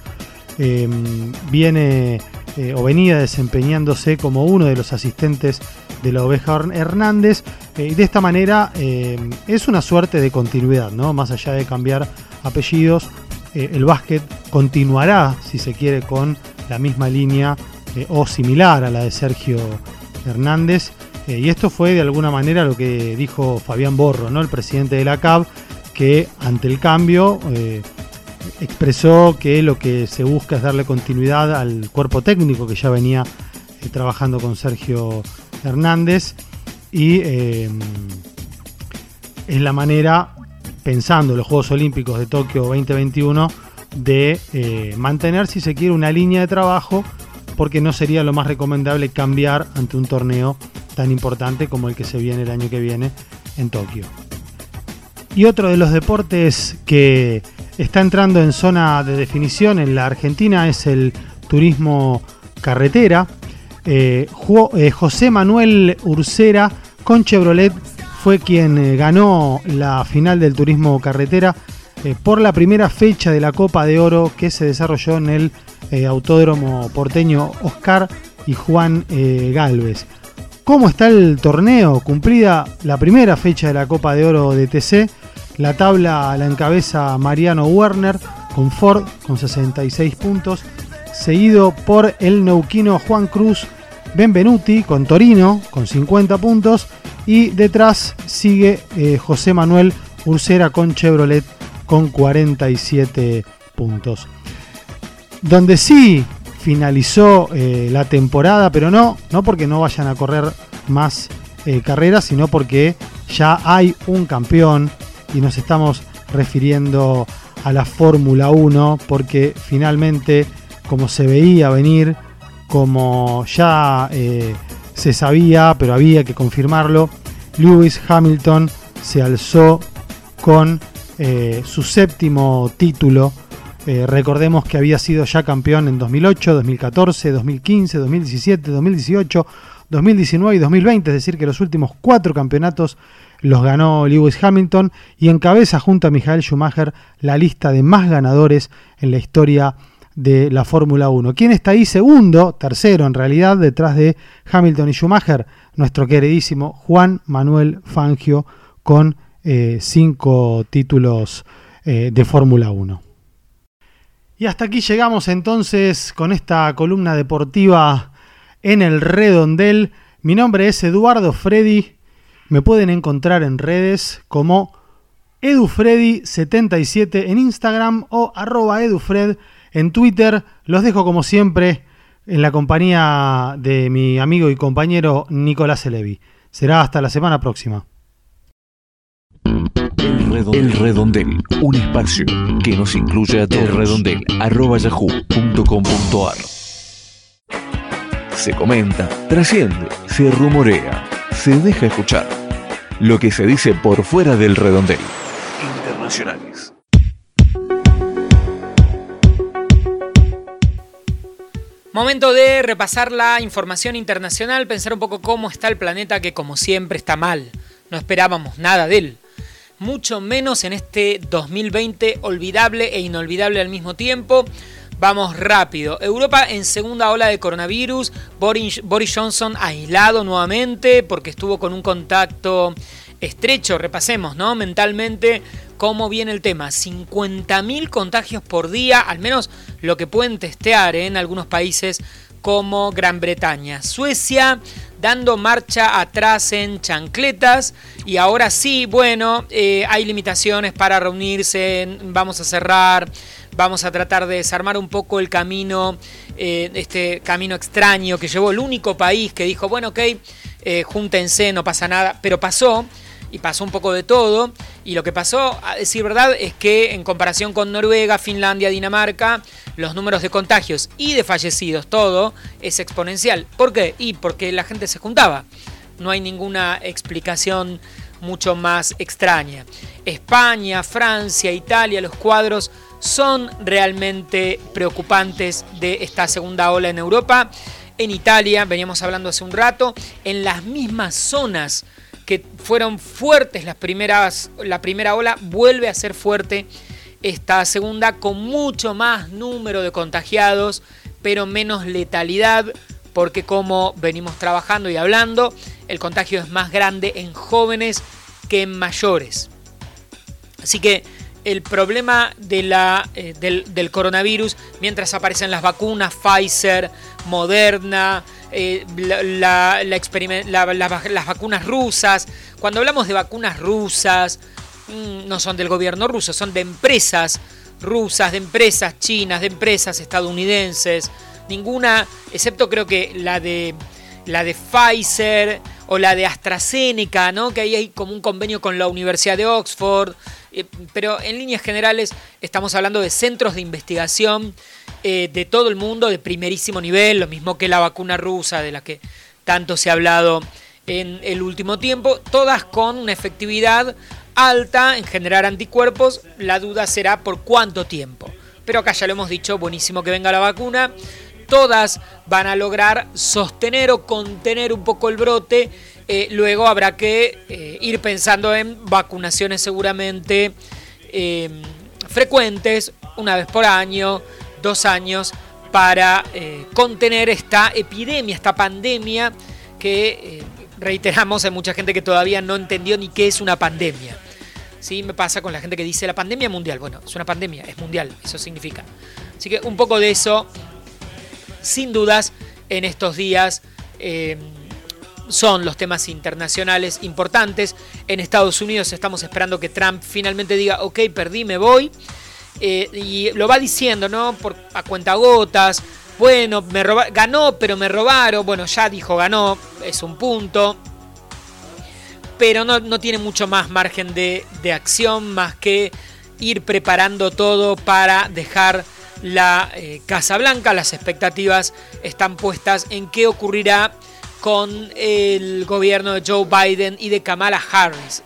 em, viene eh, o venía desempeñándose como uno de los asistentes de la oveja Hernández eh, de esta manera em, es una suerte de continuidad, ¿no? más allá de cambiar apellidos, eh, el básquet continuará, si se quiere, con la misma línea o similar a la de Sergio Hernández. y esto fue de alguna manera lo que dijo Fabián Borro, ¿no? el presidente de la CAB, que ante el cambio eh, expresó que lo que se busca es darle continuidad al cuerpo técnico que ya venía eh, trabajando con Sergio Hernández y eh, es la manera, pensando los Juegos Olímpicos de Tokio 2021, de mantener, si se quiere, una línea de trabajo porque no sería lo más recomendable cambiar ante un torneo tan importante como el que se viene el año que viene en Tokio. Y otro de los deportes que está entrando en zona de definición en la Argentina es el turismo carretera. Eh, eh, José Manuel Ursera con Chevrolet fue quien eh, ganó la final del turismo carretera por la primera fecha de la Copa de Oro que se desarrolló en el Autódromo porteño Oscar y Juan Galvez. ¿Cómo está el torneo? Cumplida la primera fecha de la Copa de Oro de TC, la tabla la encabeza Mariano Werner con Ford con 66 puntos, seguido por el neuquino Juan Cruz Benvenuti con Torino con 50 puntos y detrás sigue eh, José Manuel Ursera con Chevrolet con 47 puntos. Donde sí finalizó eh, la temporada, pero no, no porque no vayan a correr más eh, carreras, sino porque ya hay un campeón y nos estamos refiriendo a la Fórmula 1 porque finalmente, como se veía venir, como ya eh, se sabía, pero había que confirmarlo, Lewis Hamilton se alzó con eh, su séptimo título. Eh, recordemos que había sido ya campeón en 2008, 2014, 2015, 2017, 2018, 2019 y 2020, es decir, que los últimos cuatro campeonatos los ganó Lewis Hamilton y encabeza junto a Michael Schumacher la lista de más ganadores en la historia de la Fórmula 1. ¿Quién está ahí segundo, tercero en realidad, detrás de Hamilton y Schumacher? Nuestro queridísimo Juan Manuel Fangio con eh, cinco títulos eh, de Fórmula 1. Y hasta aquí llegamos entonces con esta columna deportiva en el redondel. Mi nombre es Eduardo Freddy me pueden encontrar en redes como edufreddy77 en Instagram o arroba edufred en Twitter. Los dejo como siempre en la compañía de mi amigo y compañero Nicolás Elevi. Será hasta la semana próxima. El redondel, un espacio que nos incluye a todos. redondel, Se comenta, trasciende, se rumorea se deja escuchar lo que se dice por fuera del redondel. Internacionales. Momento de repasar la información internacional, pensar un poco cómo está el planeta que como siempre está mal. No esperábamos nada de él. Mucho menos en este 2020 olvidable e inolvidable al mismo tiempo. Vamos rápido. Europa en segunda ola de coronavirus. Boris, Johnson aislado nuevamente porque estuvo con un contacto estrecho. Repasemos, ¿no? Mentalmente cómo viene el tema. 50.000 contagios por día, al menos lo que pueden testear ¿eh? en algunos países como Gran Bretaña. Suecia dando marcha atrás en chancletas y ahora sí, bueno, eh, hay limitaciones para reunirse, vamos a cerrar Vamos a tratar de desarmar un poco el camino, eh, este camino extraño que llevó el único país que dijo, bueno, ok, eh, júntense, no pasa nada, pero pasó y pasó un poco de todo. Y lo que pasó, a decir verdad, es que en comparación con Noruega, Finlandia, Dinamarca, los números de contagios y de fallecidos, todo es exponencial. ¿Por qué? Y porque la gente se juntaba. No hay ninguna explicación mucho más extraña. España, Francia, Italia, los cuadros son realmente preocupantes de esta segunda ola en Europa. En Italia, veníamos hablando hace un rato, en las mismas zonas que fueron fuertes las primeras, la primera ola, vuelve a ser fuerte esta segunda con mucho más número de contagiados, pero menos letalidad, porque como venimos trabajando y hablando, el contagio es más grande en jóvenes que en mayores. Así que el problema de la, eh, del, coronavirus, mientras aparecen las vacunas Pfizer, Moderna, eh, la, las vacunas rusas, cuando hablamos de vacunas rusas, mm, no son del gobierno ruso, son de empresas rusas, de empresas chinas, de empresas estadounidenses, ninguna, excepto creo que la de la de Pfizer o la de AstraZeneca, ¿no? Que ahí hay como un convenio con la Universidad de Oxford, eh, pero en líneas generales estamos hablando de centros de investigación eh, de todo el mundo de primerísimo nivel, lo mismo que la vacuna rusa de la que tanto se ha hablado en el último tiempo, todas con una efectividad alta en generar anticuerpos, la duda será por cuánto tiempo. Pero acá ya lo hemos dicho, buenísimo que venga la vacuna todas van a lograr sostener o contener un poco el brote. Eh, luego habrá que eh, ir pensando en vacunaciones seguramente eh, frecuentes, una vez por año, dos años, para contener esta epidemia, esta pandemia que, reiteramos, hay mucha gente que todavía no entendió ni qué es una pandemia. ¿Sí? Me pasa con la gente que dice la pandemia mundial. Bueno, es una pandemia, es mundial, eso significa. Así que un poco de eso sin dudas en estos días eh, son los temas internacionales importantes. En Estados Unidos estamos esperando que Trump finalmente diga, ok, perdí, me voy. Eh, y lo va diciendo, ¿no? Por, a cuentagotas. Bueno, me ganó, pero me robaron. Bueno, ya dijo ganó, es un punto. Pero no, no tiene mucho más margen de, de acción, más que ir preparando todo para dejar la eh, Casa Blanca. Las expectativas están puestas en qué ocurrirá con el gobierno de Joe Biden y de Kamala Harris.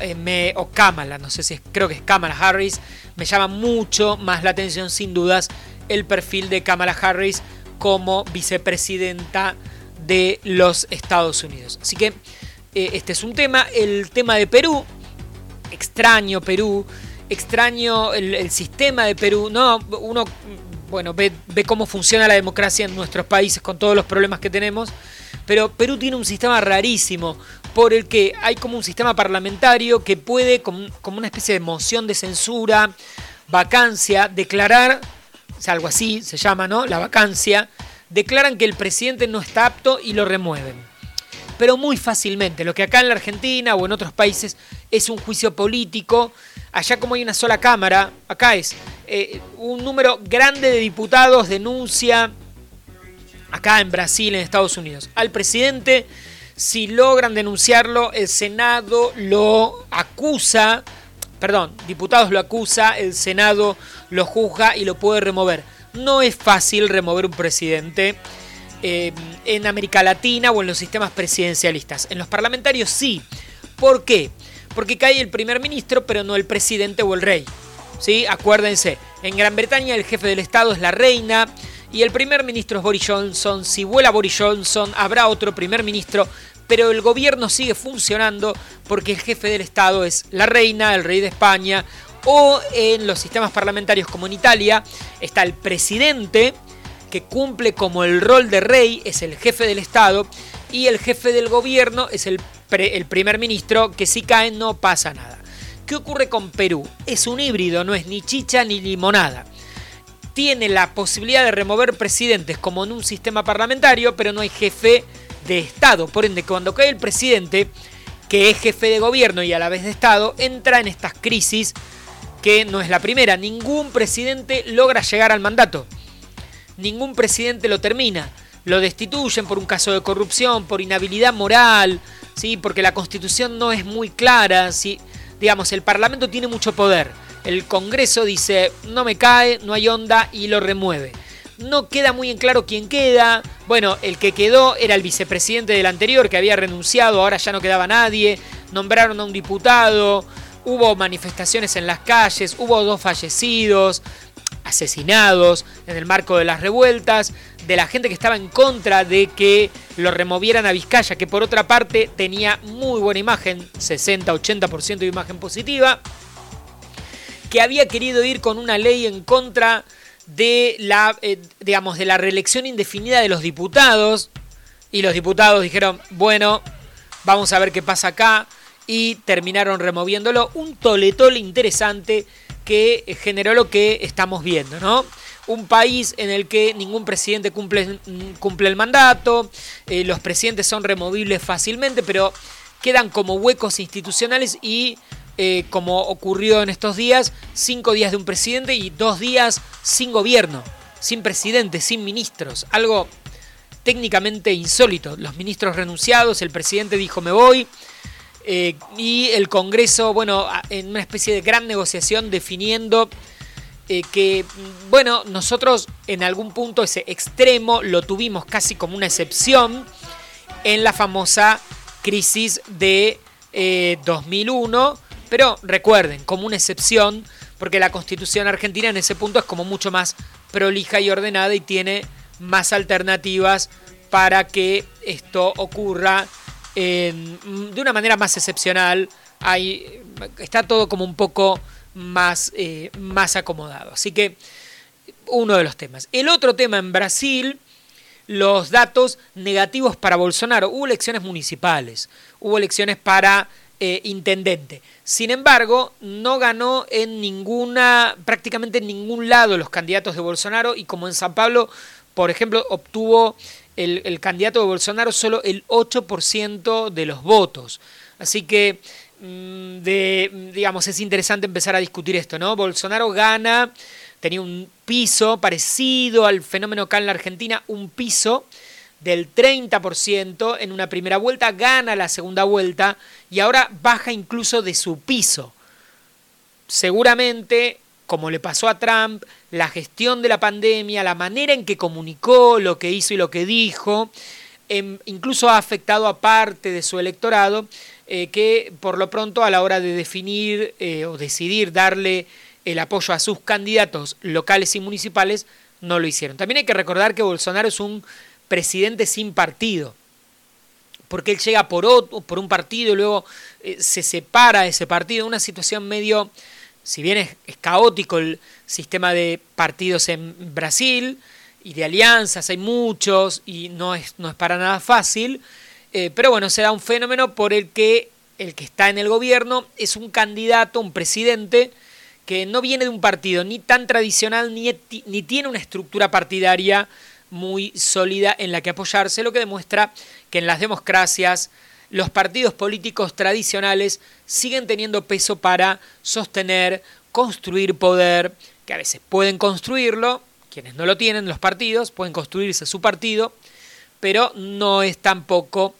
Eh, o Kamala, no sé si creo que es Kamala Harris. Me llama mucho más la atención, sin dudas, el perfil de Kamala Harris como vicepresidenta de los Estados Unidos. Así que eh, este es un tema. El tema de Perú, extraño Perú, extraño el, sistema de Perú. No, uno bueno, ve, ve, cómo funciona la democracia en nuestros países con todos los problemas que tenemos. Pero Perú tiene un sistema rarísimo por el que hay como un sistema parlamentario que puede, como, una especie de moción de censura, vacancia, declarar, o algo así se llama, ¿no? La vacancia, declaran que el presidente no está apto y lo remueven. Pero muy fácilmente, lo que acá en la Argentina o en otros países es un juicio político Allá como hay una sola cámara, acá es eh, un número grande de diputados denuncia, acá en Brasil, en Estados Unidos, al presidente. Si logran denunciarlo, el Senado lo acusa, perdón, diputados lo acusa, el Senado lo juzga y lo puede remover. No es fácil remover un presidente eh, en América Latina o en los sistemas presidencialistas. En los parlamentarios sí. ¿Por qué? porque cae el primer ministro, pero no el presidente o el rey. ¿Sí? Acuérdense, en Gran Bretaña el jefe del Estado es la reina y el primer ministro es Boris Johnson. Si vuela Boris Johnson, habrá otro primer ministro, pero el gobierno sigue funcionando porque el jefe del Estado es la reina, el rey de España, o en los sistemas parlamentarios como en Italia está el presidente, cumple como el rol de rey, es el jefe del Estado, y el jefe del gobierno es el el primer ministro, que si cae no pasa nada. ¿Qué ocurre con Perú? Es un híbrido, no es ni chicha ni limonada. Tiene la posibilidad de remover presidentes como en un sistema parlamentario, pero no hay jefe de Estado. Por ende, cuando cae el presidente, que es jefe de gobierno y a la vez de Estado, entra en estas crisis que no es la primera. Ningún presidente logra llegar al mandato. Ningún presidente lo termina. Lo destituyen por un caso de corrupción, por inhabilidad moral, ¿sí? porque la constitución no es muy clara. Si digamos, el Parlamento tiene mucho poder. El Congreso dice, no me cae, no hay onda y lo remueve. No queda muy en claro quién queda. Bueno, el que quedó era el vicepresidente del anterior que había renunciado, ahora ya no quedaba nadie. Nombraron a un diputado, hubo manifestaciones en las calles, hubo dos fallecidos, asesinados en el marco de las revueltas, de la gente que estaba en contra de que lo removieran a Vizcaya, que por otra parte tenía muy buena imagen, 60-80% de imagen positiva, que había querido ir con una ley en contra de la, eh, digamos, de la reelección indefinida de los diputados. Y los diputados dijeron, bueno, vamos a ver qué pasa acá. Y terminaron removiéndolo. Un toletole interesante que generó lo que estamos viendo, ¿no? Un país en el que ningún presidente cumple, cumple el mandato, eh, los presidentes son removibles fácilmente, pero quedan como huecos institucionales y eh, como ocurrió en estos días, cinco días de un presidente y dos días sin gobierno, sin presidente, sin ministros. Algo técnicamente insólito. Los ministros renunciados, el presidente dijo me voy. Eh, y el Congreso, bueno, en una especie de gran negociación definiendo eh, que, bueno, nosotros en algún punto ese extremo lo tuvimos casi como una excepción en la famosa crisis de 2001 pero recuerden, como una excepción, porque la constitución argentina en ese punto es como mucho más prolija y ordenada y tiene más alternativas para que esto ocurra de una manera más excepcional. Hay, está todo como un poco más, eh, más acomodado. Así que uno de los temas. El otro tema en Brasil, los datos negativos para Bolsonaro. Hubo elecciones municipales, hubo elecciones para eh, intendente. Sin embargo, no ganó en ninguna, prácticamente en ningún lado los candidatos de Bolsonaro y como en San Pablo, por ejemplo, obtuvo el, candidato de Bolsonaro solo el 8% de los votos. Así que, mm, digamos, es interesante empezar a discutir esto, ¿no? Bolsonaro gana, tenía un piso parecido al fenómeno acá en la Argentina, un piso del 30% en una primera vuelta, gana la segunda vuelta y ahora baja incluso de su piso. Seguramente, como le pasó a Trump, la gestión de la pandemia, la manera en que comunicó lo que hizo y lo que dijo, em, incluso ha afectado a parte de su electorado eh, que por lo pronto a la hora de definir eh, o decidir darle el apoyo a sus candidatos locales y municipales, no lo hicieron. También hay que recordar que Bolsonaro es un presidente sin partido, porque él llega por, otro, por un partido y luego eh, se separa de ese partido, una situación medio, si bien es, caótico el sistema de partidos en Brasil y de alianzas, hay muchos y no es, no es para nada fácil, eh, pero bueno, se da un fenómeno por el que el que está en el gobierno es un candidato, un presidente, que no viene de un partido ni tan tradicional ni, ni tiene una estructura partidaria muy sólida en la que apoyarse, lo que demuestra que en las democracias los partidos políticos tradicionales siguen teniendo peso para sostener, construir poder, que a veces pueden construirlo, quienes no lo tienen, los partidos, pueden construirse su partido, pero no es tampoco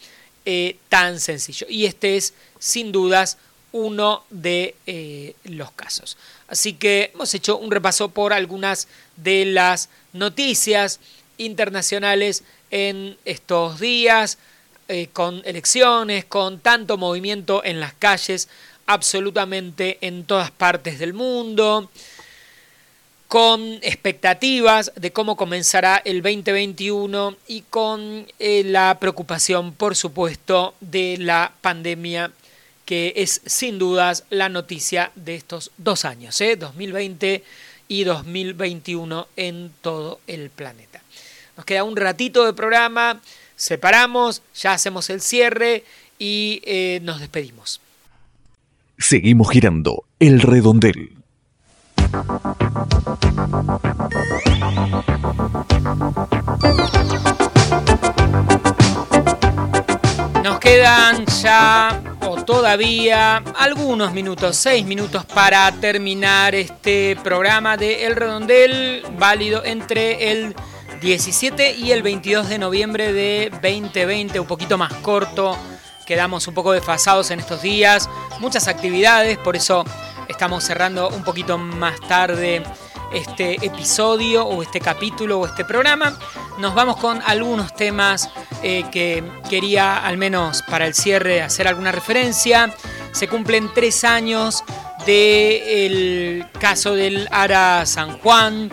eh, tan sencillo. Y este es, sin dudas, uno de eh, los casos. Así que hemos hecho un repaso por algunas de las noticias internacionales en estos días, eh, con elecciones, con tanto movimiento en las calles, absolutamente en todas partes del mundo, con expectativas de cómo comenzará el 2021 y con eh, la preocupación, por supuesto, de la pandemia que es sin dudas la noticia de estos dos años, 2020 ¿eh? y 2021 en todo el planeta. Nos queda un ratito de programa, separamos, ya hacemos el cierre y eh, nos despedimos. Seguimos girando el redondel. Nos quedan ya o todavía algunos minutos, seis minutos para terminar este programa de El Redondel, válido entre el 17 y el 22 de noviembre de 2020, un poquito más corto. Quedamos un poco desfasados en estos días muchas actividades, por eso estamos cerrando un poquito más tarde este episodio o este capítulo o este programa. Nos vamos con algunos temas eh, que quería al menos para el cierre hacer alguna referencia. Se cumplen tres años del caso del Ara San Juan,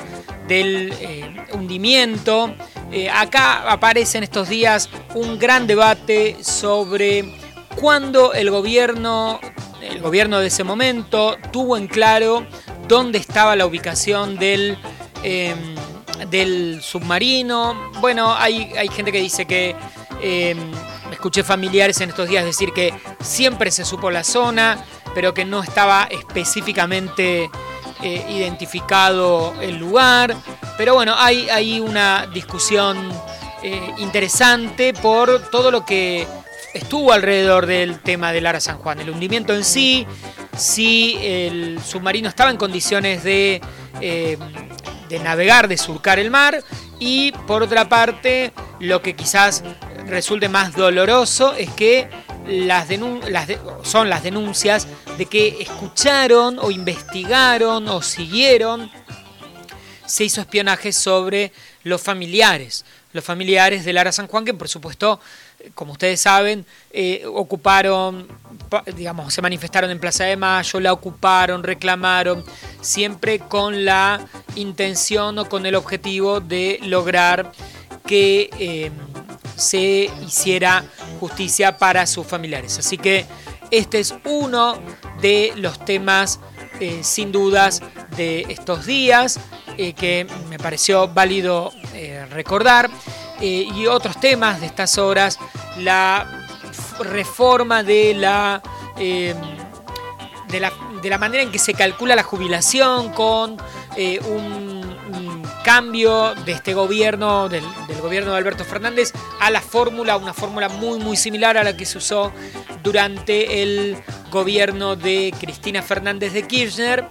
del eh, hundimiento. Eh, acá aparece en estos días un gran debate sobre cuándo el gobierno, el gobierno de ese momento, tuvo en claro dónde estaba la ubicación del, em, del submarino. Bueno, hay, hay, gente que dice que, em, escuché familiares en estos días decir que siempre se supo la zona, pero que no estaba específicamente eh, identificado el lugar. Pero bueno, hay, hay una discusión eh, interesante por todo lo que estuvo alrededor del tema del Ara San Juan. El hundimiento en sí, si el submarino estaba en condiciones de, eh, de navegar, de surcar el mar. Y por otra parte, lo que quizás resulte más doloroso es que las, son las denuncias de que escucharon o investigaron o siguieron, se hizo espionaje sobre los familiares, los familiares de Lara San Juan, que por supuesto, como ustedes saben, eh, ocuparon, digamos, se manifestaron en Plaza de Mayo, la ocuparon, reclamaron, siempre con la intención o con el objetivo de lograr que eh, se hiciera justicia para sus familiares. Así que este es uno de los temas, eh, sin dudas, de estos días eh, que me pareció válido eh, recordar. y otros temas de estas horas, la reforma de la, de la, de la manera en que se calcula la jubilación con un cambio de este gobierno, del, gobierno de Alberto Fernández, a la fórmula, una fórmula muy muy similar a la que se usó durante el gobierno de Cristina Fernández de Kirchner,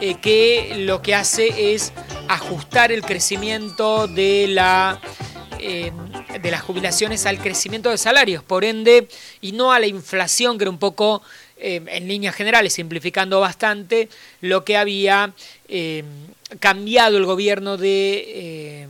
eh, que lo que hace es ajustar el crecimiento de la... Eh, de las jubilaciones al crecimiento de salarios, por ende, y no a la inflación, que era un poco, eh, en líneas generales, simplificando bastante, lo que había cambiado el gobierno de, eh,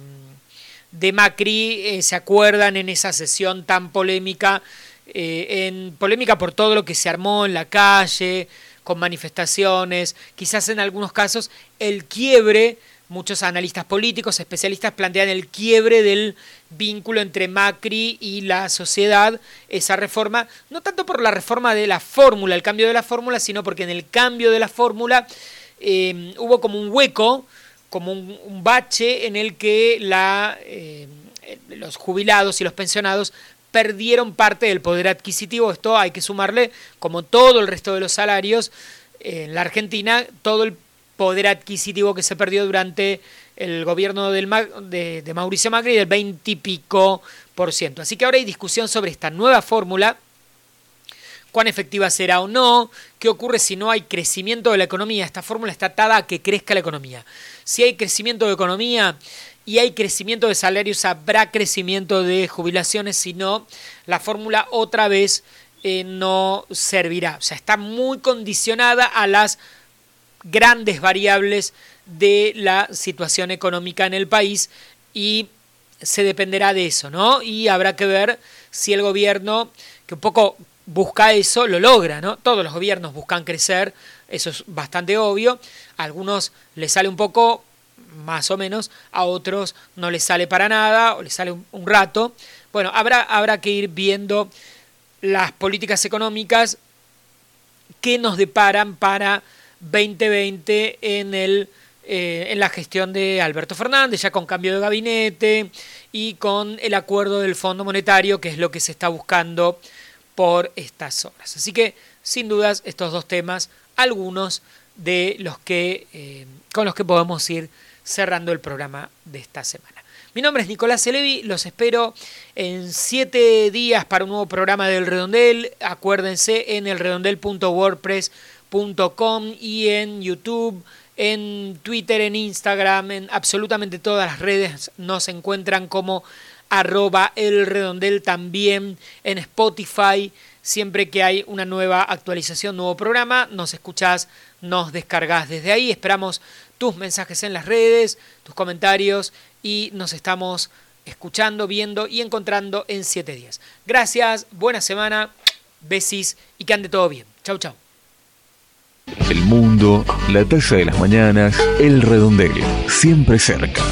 de Macri, eh, ¿se acuerdan en esa sesión tan polémica? Eh, polémica por todo lo que se armó en la calle, con manifestaciones, quizás en algunos casos el quiebre, muchos analistas políticos, especialistas plantean el quiebre del vínculo entre Macri y la sociedad, esa reforma, no tanto por la reforma de la fórmula, el cambio de la fórmula, sino porque en el cambio de la fórmula eh, hubo como un hueco, como un, bache en el que la, eh, los jubilados y los pensionados perdieron parte del poder adquisitivo. Esto hay que sumarle, como todo el resto de los salarios, en la Argentina, todo el poder adquisitivo que se perdió durante el gobierno del, de, de Mauricio Macri del 20 y pico por ciento. Así que ahora hay discusión sobre esta nueva fórmula cuán efectiva será o no, qué ocurre si no hay crecimiento de la economía. Esta fórmula está atada a que crezca la economía. Si hay crecimiento de economía y hay crecimiento de salarios, habrá crecimiento de jubilaciones, si no, la fórmula otra vez eh, no servirá. O sea, está muy condicionada a las grandes variables de la situación económica en el país y se dependerá de eso, ¿no? Y habrá que ver si el gobierno, que un poco busca eso, lo logra, ¿no? Todos los gobiernos buscan crecer, eso es bastante obvio. A algunos les sale un poco, más o menos, a otros no les sale para nada o les sale un, rato. Bueno, habrá, habrá que ir viendo las políticas económicas que nos deparan para 2020 en, el, eh, en la gestión de Alberto Fernández, ya con cambio de gabinete y con el acuerdo del Fondo Monetario, que es lo que se está buscando por estas horas. Así que, sin dudas, estos dos temas, algunos de los que, eh, con los que podemos ir cerrando el programa de esta semana. Mi nombre es Nicolás Elevi, los espero en siete días para un nuevo programa del Redondel. Acuérdense en el redondel.wordpress.com y en YouTube, en Twitter, en Instagram, en absolutamente todas las redes nos encuentran como arroba el redondel también en Spotify. Siempre que hay una nueva actualización, nuevo programa, nos escuchás, nos descargas desde ahí. Esperamos tus mensajes en las redes, tus comentarios y nos estamos escuchando, viendo y encontrando en siete días. Gracias, buena semana, besis y que ande todo bien. Chau, chau. El mundo, la taza de las mañanas, el redondel, siempre cerca.